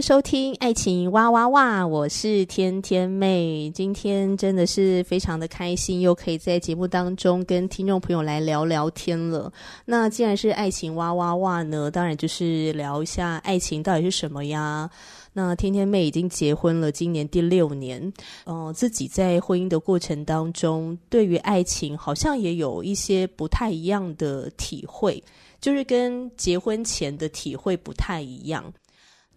收听《爱情哇哇哇》，我是天天妹。今天真的是非常的开心，又可以在节目当中跟听众朋友来聊聊天了。那既然是爱情哇哇哇呢，当然就是聊一下爱情到底是什么呀？那天天妹已经结婚了，今年第六年。嗯、自己在婚姻的过程当中，对于爱情好像也有一些不太一样的体会，就是跟结婚前的体会不太一样。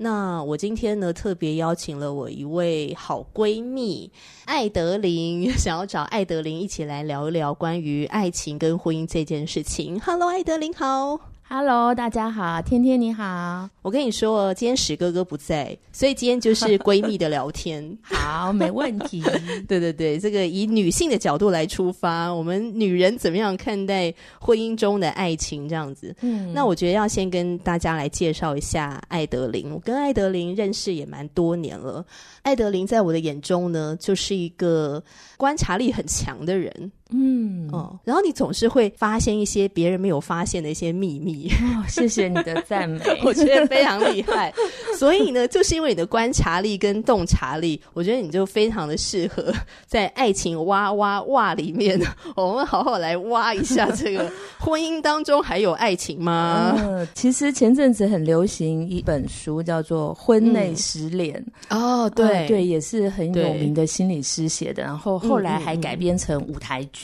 那我今天呢，特别邀请了我一位好闺蜜艾德琳，想要找艾德琳一起来聊一聊关于爱情跟婚姻这件事情。Hello，艾德琳好。Hello，大家好，天天你好。我跟你说，今天史哥哥不在，所以今天就是 闺蜜的聊天。好，没问题。对对对，这个以女性的角度来出发，我们女人怎么样看待婚姻中的爱情这样子？嗯，那我觉得要先跟大家来介绍一下艾德琳。我跟艾德琳认识也蛮多年了。艾德琳在我的眼中呢，就是一个观察力很强的人。嗯哦，然后你总是会发现一些别人没有发现的一些秘密。哦，谢谢你的赞美，我觉得非常厉害。所以呢，就是因为你的观察力跟洞察力，我觉得你就非常的适合在爱情挖挖挖里面，我们好好来挖一下这个婚姻当中还有爱情吗？嗯，其实前阵子很流行一本书，叫做《婚内失恋》。嗯、哦，对、嗯、对，也是很有名的心理师写的，然后后来还改编成舞台剧。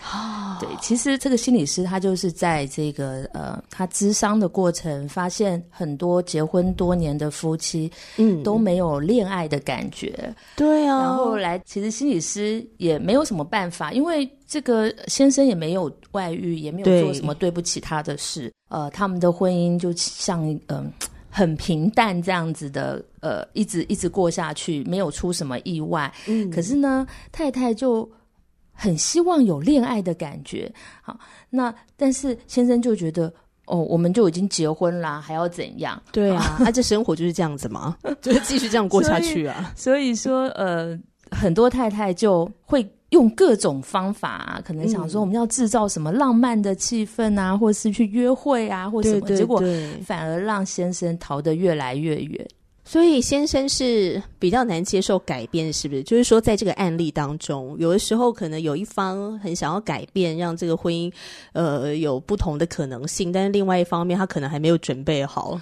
哦，对，其实这个心理师他就是在这个呃，他咨商的过程，发现很多结婚多年的夫妻，嗯，都没有恋爱的感觉。对啊，然后来，其实心理师也没有什么办法，因为这个先生也没有外遇，也没有做什么对不起他的事。呃，他们的婚姻就像嗯、呃、很平淡这样子的，呃，一直一直过下去，没有出什么意外。嗯，可是呢，太太就。很希望有恋爱的感觉，好，那但是先生就觉得，哦，我们就已经结婚啦，还要怎样？对啊，那、啊、这生活就是这样子吗？就是继续这样过下去啊？所以，所以说，呃，很多太太就会用各种方法、啊，可能想说我们要制造什么浪漫的气氛啊，嗯、或是去约会啊，或什么，对对对，结果反而让先生逃得越来越远。所以先生是比较难接受改变，是不是？就是说，在这个案例当中，有的时候可能有一方很想要改变，让这个婚姻呃有不同的可能性，但是另外一方面他可能还没有准备好。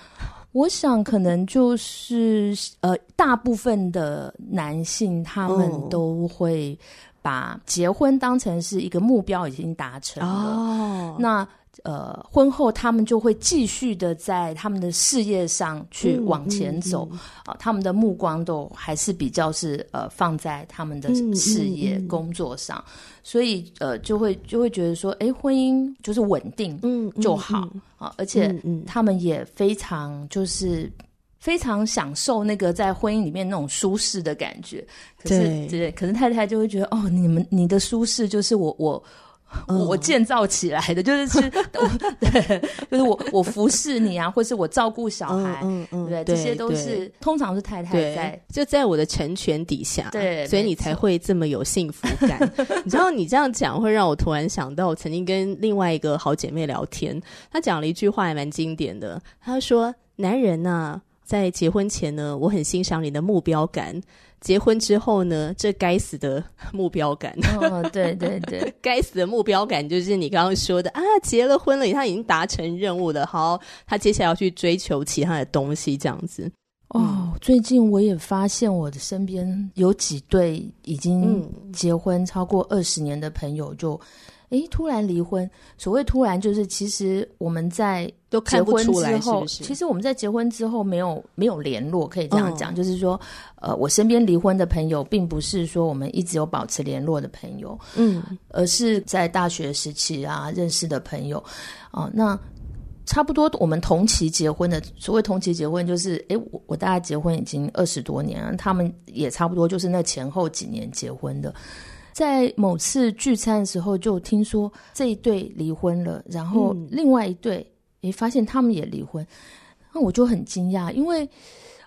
我想可能就是呃，大部分的男性他们都会把结婚当成是一个目标已经达成了。哦，那。呃，婚后他们就会继续的在他们的事业上去往前走啊、嗯嗯。嗯呃，他们的目光都还是比较是呃放在他们的事业、工作上，所以呃就会就会觉得说，哎，婚姻就是稳定嗯就好啊、而且他们也非常就是非常享受那个在婚姻里面那种舒适的感觉。可是对，对，可是太太就会觉得，哦，你们你的舒适就是我我。我建造起来的，就是是，对，就是我我服侍你啊，或是我照顾小孩，嗯嗯，对，这些都是通常是太太在，就在我的成全底下，对，所以你才会这么有幸福感。你知道，你这样讲会让我突然想到，我曾经跟另外一个好姐妹聊天，她讲了一句话还蛮经典的，她说：“男人呐，在结婚前呢，我很欣赏你的目标感。”结婚之后呢，这该死的目标感。哦，对对对，该死的目标感就是你刚刚说的啊，结了婚了，他已经达成任务了，好，他接下来要去追求其他的东西，这样子。哦，最近我也发现我的身边有几对已经结婚超过二十年的朋友就，就哎，突然离婚。所谓突然，就是其实我们在都看不出来之后，是是其实我们在结婚之后没有没有联络，可以这样讲，哦、就是说，呃，我身边离婚的朋友，并不是说我们一直有保持联络的朋友，嗯，而是在大学时期啊认识的朋友，啊、呃，那差不多我们同期结婚的，所谓同期结婚，就是，哎，我我大概结婚已经二十多年了，他们也差不多就是那前后几年结婚的。在某次聚餐的时候，就听说这一对离婚了，然后另外一对也、嗯、发现他们也离婚，那我就很惊讶，因为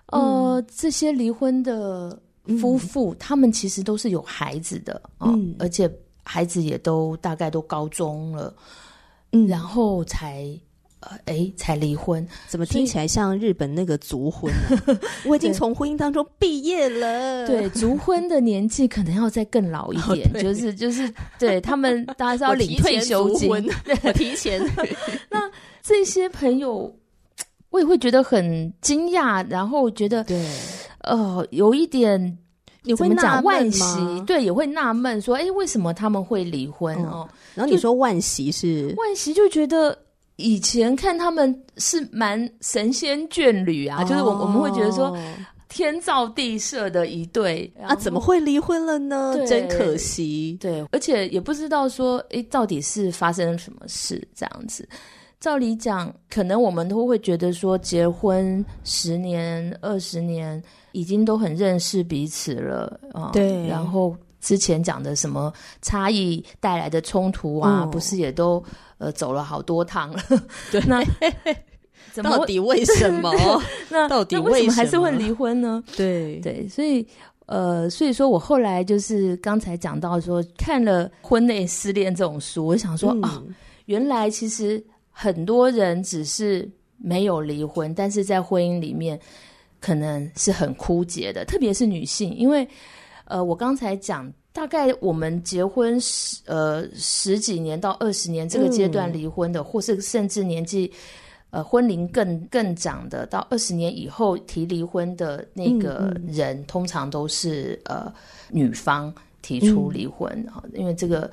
呃，嗯、这些离婚的夫妇，嗯、他们其实都是有孩子的，嗯，而且孩子也都大概都高中了，嗯，然后才。呃，哎，才离婚，怎么听起来像日本那个族婚呢？我已经从婚姻当中毕业了。对，族婚的年纪可能要再更老一点，哦、就是就是，对他们大家是要领退休金，我提前。那这些朋友，我也会觉得很惊讶，然后觉得，对，呃，有一点你会纳闷吗？对，也会纳闷说，哎，为什么他们会离婚哦？嗯、然后你说惋惜是惋惜，就觉得。以前看他们是蛮神仙眷侣啊，哦、就是我我们会觉得说天造地设的一对啊，怎么会离婚了呢？真可惜。对，而且也不知道说，诶，到底是发生了什么事这样子。照理讲，可能我们都会觉得说，结婚十年、二十年，已经都很认识彼此了啊。对，然后。之前讲的什么差异带来的冲突啊，嗯、不是也都呃走了好多趟了？对，那 到底为什么？那到底为什么还是会离婚呢？对对，所以呃，所以说我后来就是刚才讲到说，看了《婚内失恋》这种书，我想说啊、嗯哦，原来其实很多人只是没有离婚，但是在婚姻里面可能是很枯竭的，特别是女性，因为。呃，我刚才讲，大概我们结婚十呃十几年到二十年这个阶段离婚的，嗯、或是甚至年纪呃婚龄更更长的，到二十年以后提离婚的那个人，嗯。嗯、通常都是呃女方提出离婚啊，嗯、因为这个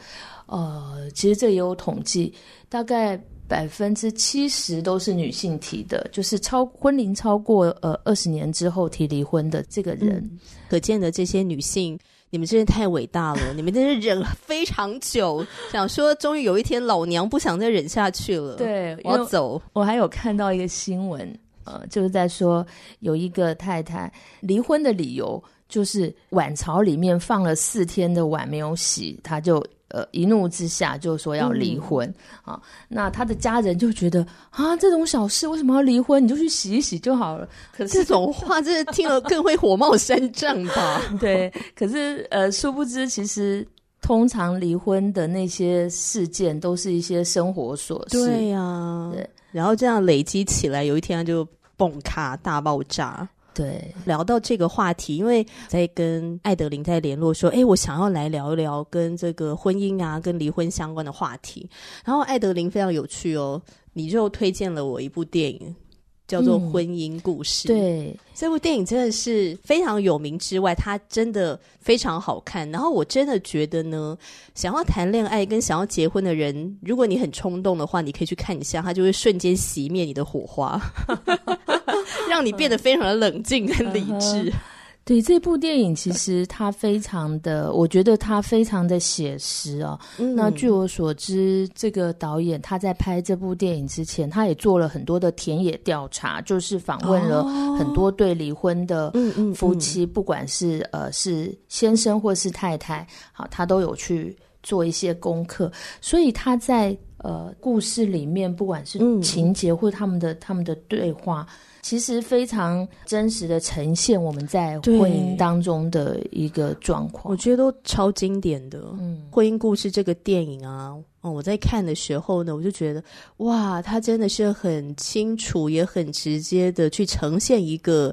呃，其实这也有统计，大概百分之七十都是女性提的，就是超婚龄超过呃二十年之后提离婚的这个人。嗯可见的这些女性，你们真是太伟大了！你们真是忍了非常久，想说终于有一天老娘不想再忍下去了。对，我要走。我还有看到一个新闻，呃，就是在说有一个太太离婚的理由就是碗槽里面放了四天的碗没有洗，她就。呃，一怒之下就说要离婚、嗯、啊！那他的家人就觉得啊，这种小事为什么要离婚？你就去洗一洗就好了。可是这种话，真的听了更会火冒三丈吧？对。可是呃，殊不知，其实通常离婚的那些事件，都是一些生活琐事。对呀、啊，对。然后这样累积起来，有一天就崩卡大爆炸。对，聊到这个话题，因为在跟艾德琳在联络说，哎，我想要来聊一聊跟这个婚姻啊、跟离婚相关的话题。然后艾德琳非常有趣哦，你就推荐了我一部电影，叫做《婚姻故事》。嗯、对，这部电影真的是非常有名之外，它真的非常好看。然后我真的觉得呢，想要谈恋爱跟想要结婚的人，如果你很冲动的话，你可以去看一下，它就会瞬间熄灭你的火花。让你变得非常的冷静跟理智。嗯。对，这部电影，其实它非常的，我觉得它非常的写实哦。嗯、那据我所知，这个导演他在拍这部电影之前，他也做了很多的田野调查，就是访问了很多对离婚的夫妻，哦、不管是呃是先生或是太太，好，他都有去做一些功课，所以他在呃故事里面，不管是情节或他们的、嗯、他们的对话。其实非常真实的呈现我们在婚姻当中的一个状况，我觉得都超经典的。嗯，婚姻故事这个电影啊，哦，我在看的时候呢，我就觉得哇，他真的是很清楚也很直接的去呈现一个。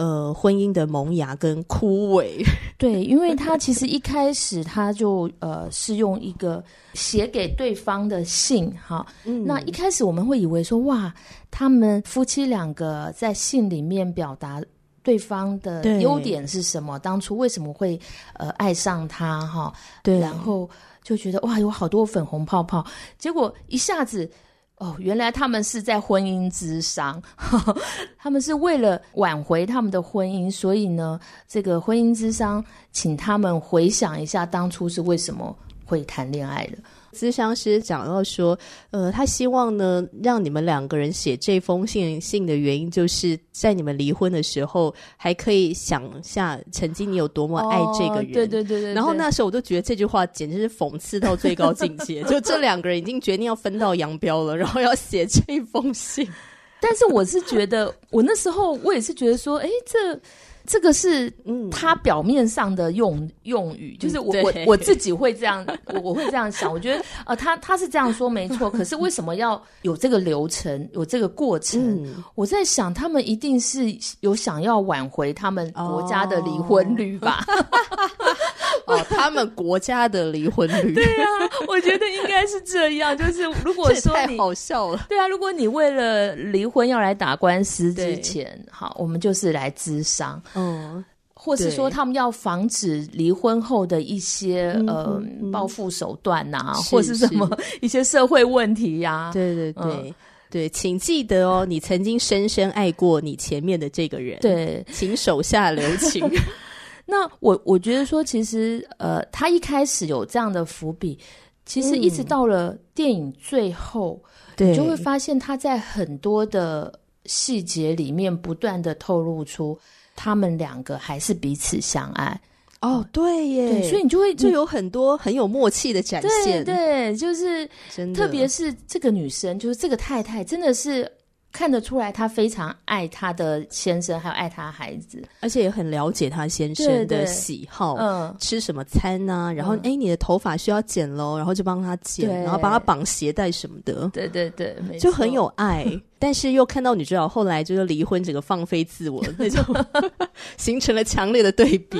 呃，婚姻的萌芽跟枯萎，对，因为他其实一开始他就呃是用一个写给对方的信，哈，嗯，那一开始我们会以为说哇，他们夫妻两个在信里面表达对方的优点是什么，当初为什么会呃爱上他哈？对，然后就觉得哇，有好多粉红泡泡，结果一下子。哦，原来他们是在婚姻之商，呵呵，他们是为了挽回他们的婚姻，所以呢，这个婚姻之商请他们回想一下当初是为什么会谈恋爱的。咨商师讲到说，呃，他希望呢，让你们两个人写这封信信的原因，就是在你们离婚的时候，还可以想下曾经你有多么爱这个人。哦、对，对对对对。然后那时候我都觉得这句话简直是讽刺到最高境界，就这两个人已经决定要分道扬镳了，然后要写这封信。但是我是觉得，我那时候我也是觉得说，哎，这。这个是他表面上的用用语，就是我我我自己会这样，我我会这样想。我觉得呃，他他是这样说没错，可是为什么要有这个流程，有这个过程？嗯、我在想，他们一定是有想要挽回他们国家的离婚率吧？哦，哦，他们国家的离婚率？对啊，我觉得应该是这样。就是如果说太好笑了，对啊，如果你为了离婚要来打官司之前，好，我们就是来咨商。嗯，或是说他们要防止离婚后的一些呃报复手段呐、啊，或是什么 一些社会问题呀、啊？对对对、嗯、对，请记得哦，你曾经深深爱过你前面的这个人，对，请手下留情。那我我觉得说，其实呃，他一开始有这样的伏笔，其实一直到了电影最后，嗯、你就会发现他在很多的细节里面不断的透露出。他们两个还是彼此相爱。哦，对耶，对，所以你就会就有很多很有默契的展现，对，对，就是真的，特别是这个女生，就是这个太太，真的是。看得出来，她非常爱她的先生，还有爱她的孩子，而且也很了解她先生的喜好，嗯，吃什么餐呢、啊？然后，哎、嗯，你的头发需要剪喽，然后就帮他剪，然后帮他绑鞋带什么的，对对对，就很有爱。但是又看到女主角后来就是离婚，整个放飞自我那种，形成了强烈的对比。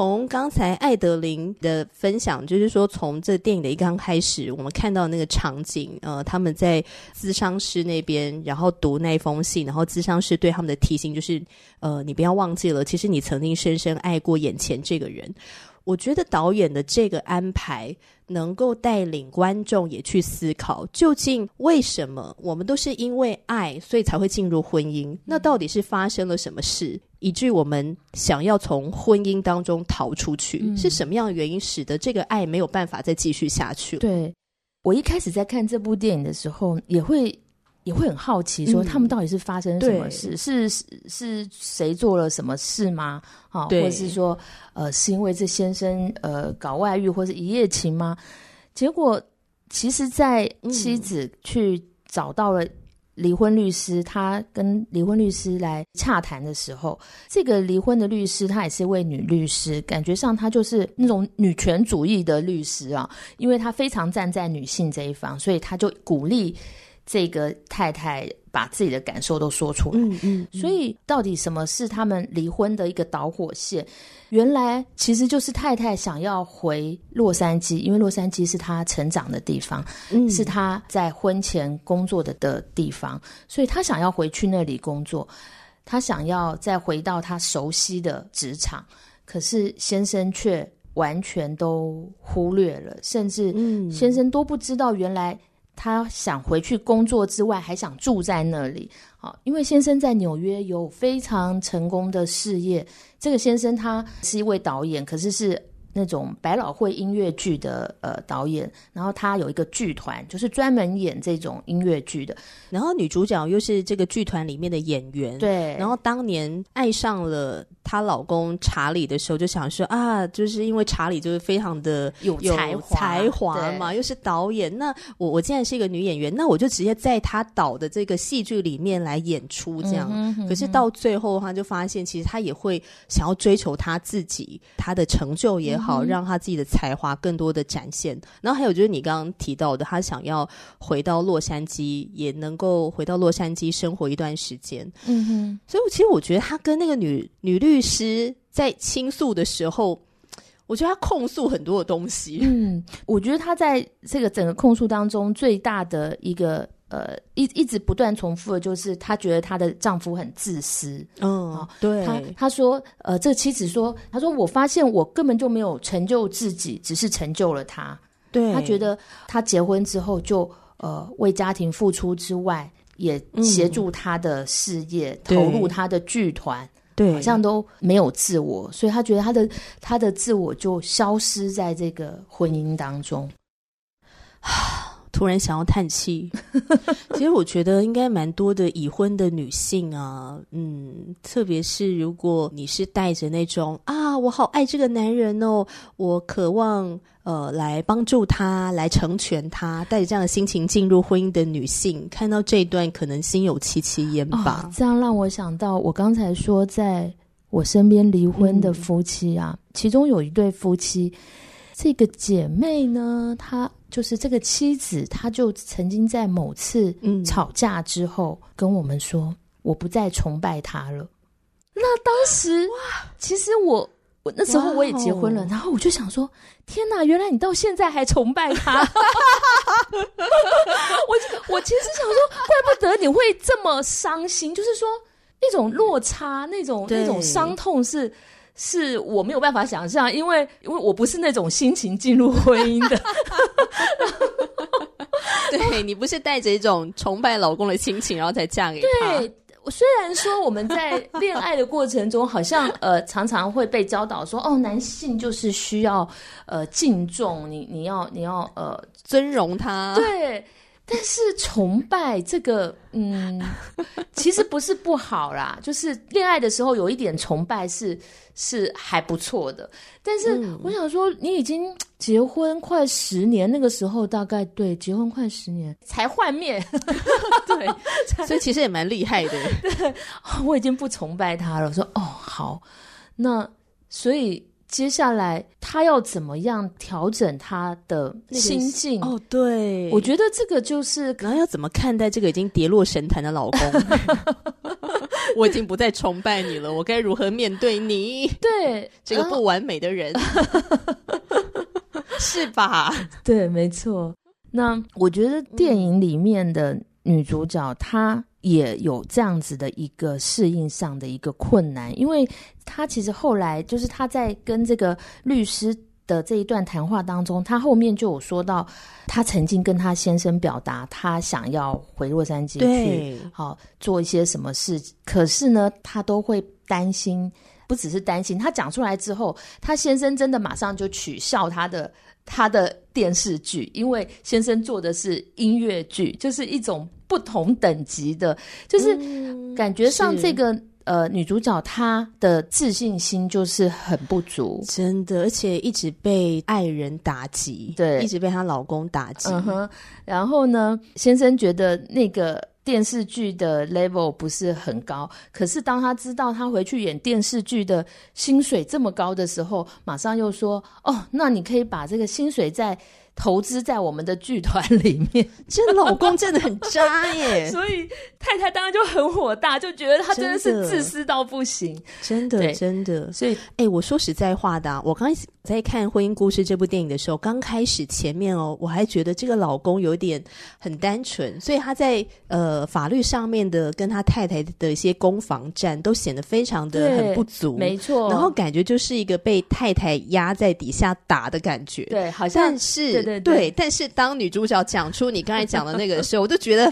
从刚才艾德琳的分享，就是说，从这电影的一刚开始，我们看到那个场景，呃，他们在咨商师那边，然后读那封信，然后咨商师对他们的提醒就是，呃，你不要忘记了，其实你曾经深深爱过眼前这个人。我觉得导演的这个安排能够带领观众也去思考，究竟为什么我们都是因为爱，所以才会进入婚姻？那到底是发生了什么事，以至于我们想要从婚姻当中逃出去？嗯、是什么样的原因使得这个爱没有办法再继续下去？对，我一开始在看这部电影的时候，也会。也会很好奇，说他们到底是发生什么事？嗯、是是是谁做了什么事吗？啊，或者是说，呃，是因为这先生呃搞外遇或是一夜情吗？结果，其实，在妻子去找到了离婚律师，他跟离婚律师来洽谈的时候，这个离婚的律师他也是一位女律师，感觉上他就是那种女权主义的律师啊，因为他非常站在女性这一方，所以他就鼓励。这个太太把自己的感受都说出来，嗯嗯嗯、所以到底什么是他们离婚的一个导火线？原来其实就是太太想要回洛杉矶，因为洛杉矶是她成长的地方，嗯、是她在婚前工作的的地方，所以她想要回去那里工作，她想要再回到她熟悉的职场，可是先生却完全都忽略了，甚至先生都不知道原来。他想回去工作之外，还想住在那里。好，因为先生在纽约有非常成功的事业。这个先生他是一位导演，可是是那种百老汇音乐剧的呃导演，然后他有一个剧团，就是专门演这种音乐剧的。然后女主角又是这个剧团里面的演员，对。然后当年爱上了她老公查理的时候，就想说啊，就是因为查理就是非常的有才华才华嘛，又是导演，那我我既然是一个女演员，那我就直接在他导的这个戏剧里面来演出这样。嗯哼嗯哼，可是到最后，的话就发现其实他也会想要追求他自己他的成就也好，嗯、让他自己的才华更多的展现。然后还有就是你刚刚提到的，他想要回到洛杉矶，也能够回到洛杉矶生活一段时间。嗯哼，所以我其实我觉得他跟那个女女律师在倾诉的时候，我觉得他控诉很多的东西。嗯，我觉得他在这个整个控诉当中最大的一个。呃，一一直不断重复的就是，她觉得她的丈夫很自私。嗯、哦，对。她她说，呃，这个妻子说，她说我发现我根本就没有成就自己，只是成就了他。对。她觉得她结婚之后就呃为家庭付出之外，也协助她的事业，嗯、投入她的剧团，好像都没有自我，所以他觉得他的他的自我就消失在这个婚姻当中。突然想要叹气，其实我觉得应该蛮多的已婚的女性啊，嗯，特别是如果你是带着那种啊，我好爱这个男人哦，我渴望呃来帮助他，来成全他，带着这样的心情进入婚姻的女性，看到这一段可能心有戚戚焉吧。哦，这样让我想到，我刚才说在我身边离婚的夫妻啊，嗯，其中有一对夫妻，这个姐妹呢，她。就是这个妻子，她就曾经在某次吵架之后跟我们说：“嗯、我不再崇拜他了。”那当时哇，其实我我那时候我也结婚了，然后我就想说：“天哪，原来你到现在还崇拜他！” 我我其实想说，怪不得你会这么伤心，就是说那种落差，那种那种伤痛是。是我没有办法想象，因为因为我不是那种心情进入婚姻的。对，你不是带着一种崇拜老公的心情，然后才嫁给他。对，虽然说我们在恋爱的过程中，好像 呃常常会被教导说，哦，男性就是需要呃敬重你，你要你要呃尊荣他。对。但是崇拜这个，嗯，其实不是不好啦。就是恋爱的时候有一点崇拜是是还不错的。但是我想说，你已经结婚快十年，那个时候大概对结婚快十年才换面，对，所以其实也蛮厉害的。对，我已经不崇拜他了。我说哦，好，那所以。接下来他要怎么样调整他的心境？哦，对，我觉得这个就是，然后要怎么看待这个已经跌落神坛的老公？我已经不再崇拜你了，我该如何面对你？对，这个不完美的人，是吧？对，没错。那我觉得电影里面的女主角她。也有这样子的一个适应上的一个困难，因为他其实后来就是他在跟这个律师的这一段谈话当中，他后面就有说到，他曾经跟他先生表达他想要回洛杉矶去，好做一些什么事，可是呢，他都会担心，不只是担心，他讲出来之后，他先生真的马上就取笑他的他的电视剧，因为先生做的是音乐剧，就是一种。不同等级的，就是感觉上这个、嗯、呃女主角她的自信心就是很不足，真的，而且一直被爱人打击，对，一直被她老公打击。嗯哼，然后呢，先生觉得那个电视剧的 level 不是很高，可是当他知道他回去演电视剧的薪水这么高的时候，马上又说：“哦，那你可以把这个薪水再。”投资在我们的剧团里面，这老公真的很渣耶！所以太太当然就很火大，就觉得他真的是自私到不行，真的真的。所以，哎、欸，我说实在话的、啊，我刚在看《婚姻故事》这部电影的时候，刚开始前面哦，我还觉得这个老公有点很单纯，所以他在呃法律上面的跟他太太的一些攻防战都显得非常的很不足，没错。然后感觉就是一个被太太压在底下打的感觉，对，好像是。对对对，对，但是当女主角讲出你刚才讲的那个的时候，我就觉得，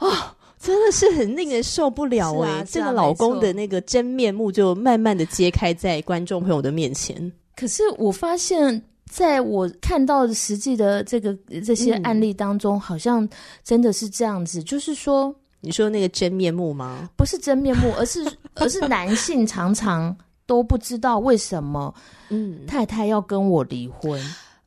哦，真的是很令人受不了哎、欸！啊啊、这个老公的那个真面目就慢慢的揭开在观众朋友的面前。可是我发现，在我看到的实际的这个这些案例当中，嗯、好像真的是这样子，就是说，你说那个真面目吗？不是真面目，而是 而是男性常常都不知道为什么，嗯，太太要跟我离婚。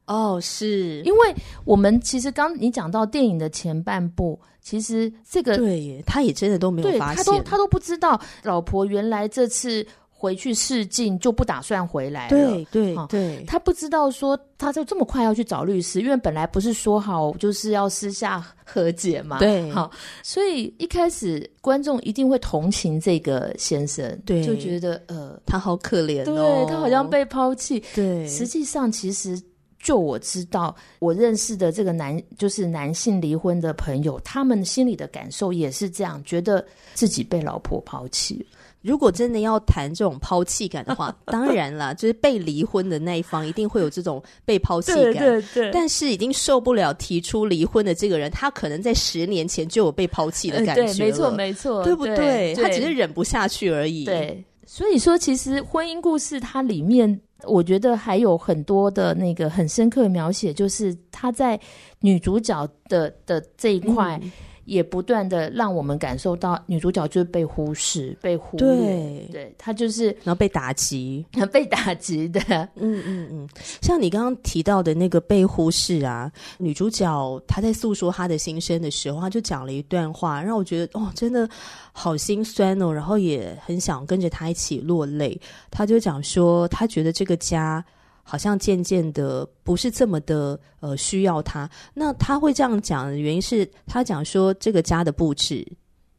哦，是因为我们其实刚你讲到电影的前半部，其实这个对耶，他也真的都没有发现，他都他都不知道老婆原来这次回去试镜就不打算回来了，对对对，他不知道说他就这么快要去找律师，因为本来不是说好就是要私下和解嘛，对，好，所以一开始观众一定会同情这个先生，对，就觉得呃他好可怜哦，对他好像被抛弃，对，实际上其实。就我知道，我认识的这个男，就是男性离婚的朋友，他们心里的感受也是这样，觉得自己被老婆抛弃。如果真的要谈这种抛弃感的话，当然啦，就是被离婚的那一方一定会有这种被抛弃感。对对对。但是已经受不了提出离婚的这个人，他可能在十年前就有被抛弃的感觉。呃、对，没错没错，对不对？对，他只是忍不下去而已。对。所以说，其实婚姻故事它里面，我觉得还有很多的那个很深刻的描写，就是他在女主角的的这一块。嗯也不断的让我们感受到女主角就是被忽视、被忽略，对，对她就是然后被打击、被打击的，嗯嗯嗯。像你刚刚提到的那个被忽视啊，女主角她在诉说她的心声的时候，她就讲了一段话，让我觉得哦，真的好心酸哦，然后也很想跟着她一起落泪。她就讲说，她觉得这个家。好像渐渐的不是这么的呃需要他，那他会这样讲的原因是他讲说这个家的布置，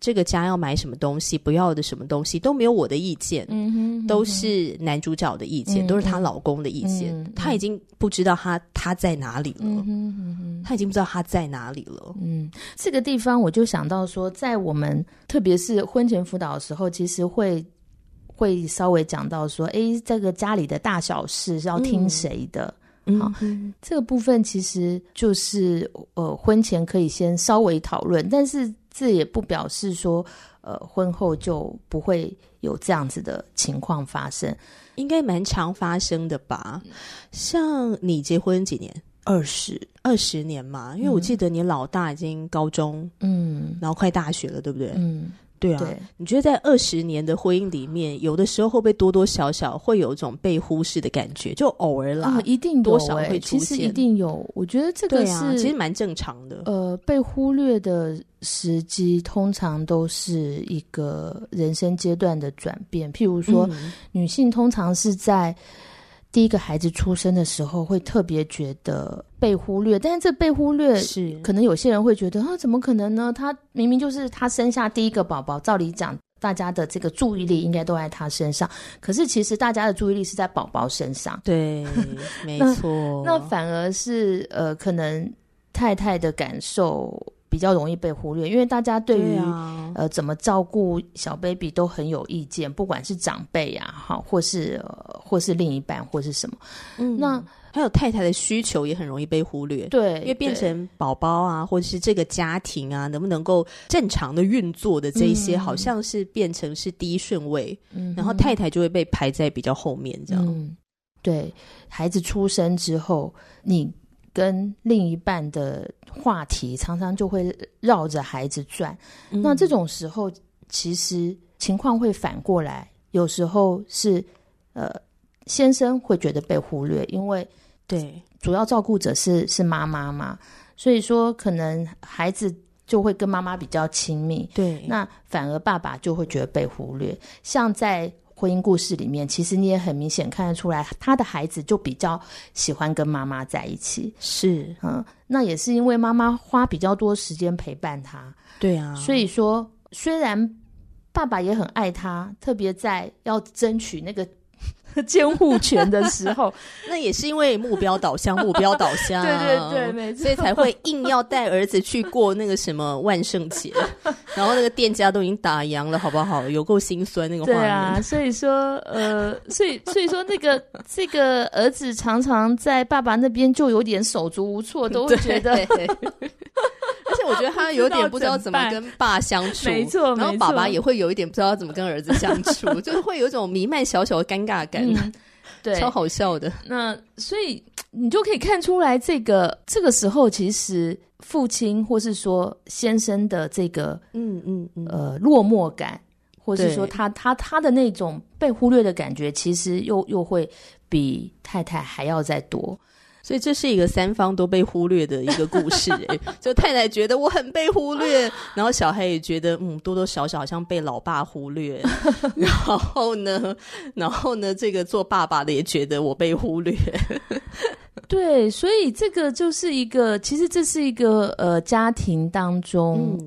这个家要买什么东西，不要的什么东西都没有我的意见，嗯哼，嗯哼，都是男主角的意见，嗯，都是她老公的意见，嗯，他已经不知道他他在哪里了，嗯哼，嗯哼，他已经不知道他在哪里了，嗯，这个地方我就想到说，在我们特别是婚前辅导的时候，其实会。会稍微讲到说，哎，这个家里的大小事是要听谁的？嗯，好，嗯，这个部分其实就是呃，婚前可以先稍微讨论，但是这也不表示说，呃，婚后就不会有这样子的情况发生，应该蛮常发生的吧？像你结婚几年？二十二十年嘛，因为我记得你老大已经高中，嗯，然后快大学了，对不对？嗯。对啊对，你觉得在二十年的婚姻里面，有的时候会不会多多少少会有一种被忽视的感觉？就偶尔啦，嗯、一定多少会出现，其实一定有。我觉得这个是、啊、其实蛮正常的。呃，被忽略的时机通常都是一个人生阶段的转变，譬如说，嗯、女性通常是在。第一个孩子出生的时候，会特别觉得被忽略，但是这被忽略是可能有些人会觉得啊，怎么可能呢？他明明就是他生下第一个宝宝，照理讲，大家的这个注意力应该都在他身上，可是其实大家的注意力是在宝宝身上。对，没错。那，那反而是呃，可能太太的感受。比较容易被忽略，因为大家对于呃怎么照顾小 baby 都很有意见，不管是长辈呀，哈，或是、呃、或是另一半，或是什么。嗯，那还有太太的需求也很容易被忽略，对，因为变成宝宝啊，或者是这个家庭啊，能不能够正常的运作的这一些、嗯，好像是变成是第一顺位，嗯，然后太太就会被排在比较后面，这样。嗯，对，孩子出生之后，你。跟另一半的话题常常就会绕着孩子转，嗯，那这种时候其实情况会反过来，有时候是呃先生会觉得被忽略，因为对。主要照顾者是是妈妈嘛，所以说可能孩子就会跟妈妈比较亲密，对，那反而爸爸就会觉得被忽略，像在。婚姻故事里面，其实你也很明显看得出来，他的孩子就比较喜欢跟妈妈在一起。是，嗯，那也是因为妈妈花比较多时间陪伴他。对啊，所以说，虽然爸爸也很爱他，特别在要争取那个。监护权的时候，那也是因为目标导向，目标导向，对对对，没错，所以才会硬要带儿子去过那个什么万圣节，然后那个店家都已经打烊了，好不好？有够心酸那个画面。对啊，所以说，呃，所以所以说，那个这个儿子常常在爸爸那边就有点手足无措，都会觉得。我觉得他有点不知道怎么跟爸相处，没错，然后爸爸也会有一点不知道怎么跟儿子相处，就是会有一种弥漫小小的尴尬感。嗯、对，超好笑的。那所以你就可以看出来，这个这个时候其实父亲或是说先生的这个嗯嗯嗯呃落寞感，或是说他他他的那种被忽略的感觉，其实又又会比太太还要再多。所以这是一个三方都被忽略的一个故事，欸，就太太觉得我很被忽略，然后小孩也觉得嗯，多多少少好像被老爸忽略，然后呢，然后呢，这个做爸爸的也觉得我被忽略，对，所以这个就是一个，其实这是一个呃家庭当中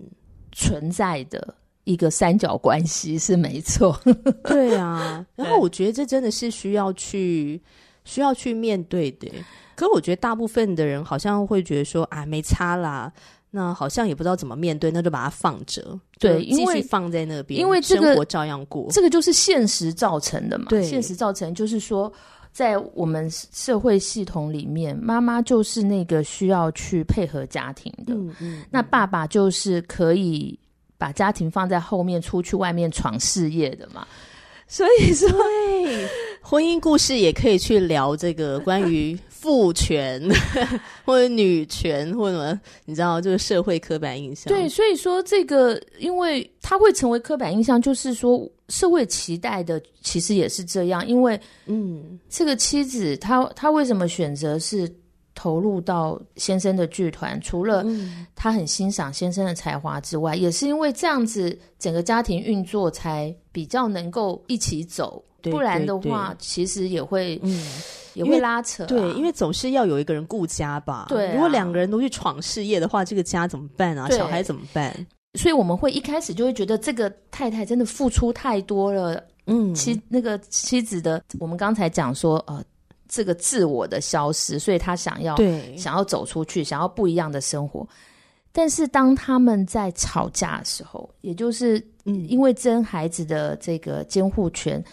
存在的一个三角关系是没错，对啊，然后我觉得这真的是需要去需要去面对的。可我觉得大部分的人好像会觉得说啊，没差啦，那好像也不知道怎么面对，那就把它放着，对，因为放在那边，因为这个生活照样过，这个就是现实造成的嘛。对，现实造成就是说，在我们社会系统里面，妈妈就是那个需要去配合家庭的，嗯嗯，嗯，那爸爸就是可以把家庭放在后面，出去外面闯事业的嘛。所以说，对，婚姻故事也可以去聊这个关于父权 或者女权或者什么，你知道就是社会刻板印象。对，所以说这个，因为它会成为刻板印象，就是说社会期待的其实也是这样。因为，嗯，这个妻子她她为什么选择是？投入到先生的剧团，除了他很欣赏先生的才华之外，嗯，也是因为这样子，整个家庭运作才比较能够一起走。不然的话，其实也会，嗯，也会拉扯啊。对，因为总是要有一个人顾家吧。对啊，如果两个人都去闯事业的话，这个家怎么办啊？小孩怎么办？所以我们会一开始就会觉得这个太太真的付出太多了。嗯，妻那个妻子的，我们刚才讲说，呃。这个自我的消失，所以他想要对想要走出去，想要不一样的生活。但是当他们在吵架的时候，也就是嗯，因为争孩子的这个监护权，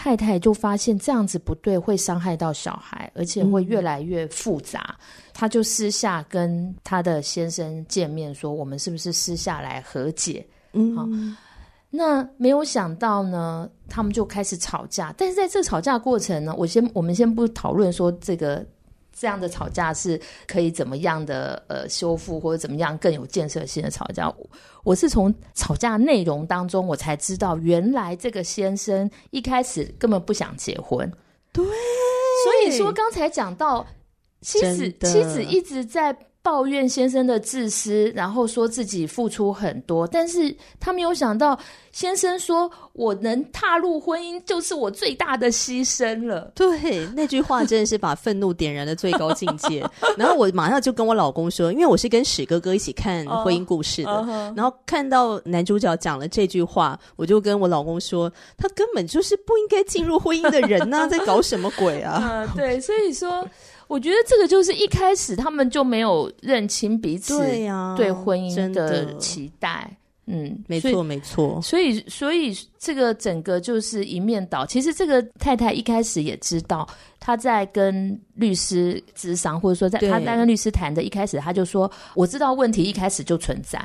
太太就发现这样子不对，会伤害到小孩，而且会越来越复杂。她、嗯、就私下跟她的先生见面，说：“我们是不是私下来和解？”嗯，好。那没有想到呢，他们就开始吵架。但是在这个吵架过程呢，我先我们先不讨论说这个这样的吵架是可以怎么样的呃修复，或者怎么样更有建设性的吵架。我，是从吵架内容当中，我才知道原来这个先生一开始根本不想结婚。对，所以说刚才讲到妻子妻子一直在。抱怨先生的自私，然后说自己付出很多，但是他没有想到，先生说我能踏入婚姻就是我最大的牺牲了。对，那句话真的是把愤怒点燃的最高境界。然后我马上就跟我老公说，因为我是跟史哥哥一起看婚姻故事的，uh, uh -huh. 然后看到男主角讲了这句话，我就跟我老公说，他根本就是不应该进入婚姻的人呢、啊，在搞什么鬼啊？Uh, 对，所以说。我觉得这个就是一开始他们就没有认清彼此对婚姻的期待，嗯，没错没错，所以所以这个整个就是一面倒。其实这个太太一开始也知道，她在跟律师咨商，或者说在她在跟律师谈的一开始，她就说：“我知道问题一开始就存在，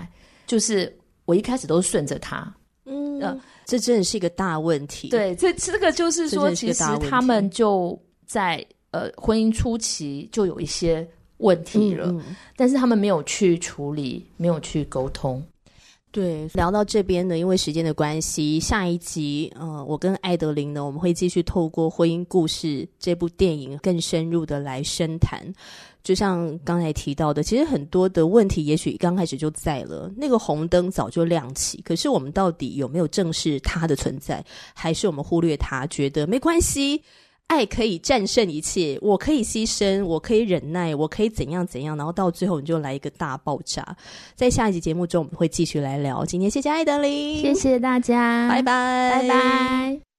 就是我一开始都是顺着他。”嗯，呃，这真的是一个大问题。对，这这个就是说，其实他们就在。呃，婚姻初期就有一些问题了，嗯嗯，但是他们没有去处理，没有去沟通。对，聊到这边呢，因为时间的关系，下一集，呃，我跟艾德琳呢，我们会继续透过《婚姻故事》这部电影更深入的来深谈。就像刚才提到的，其实很多的问题，也许刚开始就在了，那个红灯早就亮起，可是我们到底有没有正视它的存在，还是我们忽略它，觉得没关系？爱可以战胜一切，我可以牺牲，我可以忍耐，我可以怎样怎样，然后到最后你就来一个大爆炸。在下一集节目中，我们会继续来聊。今天谢谢艾德琳，谢谢大家，拜拜，拜拜。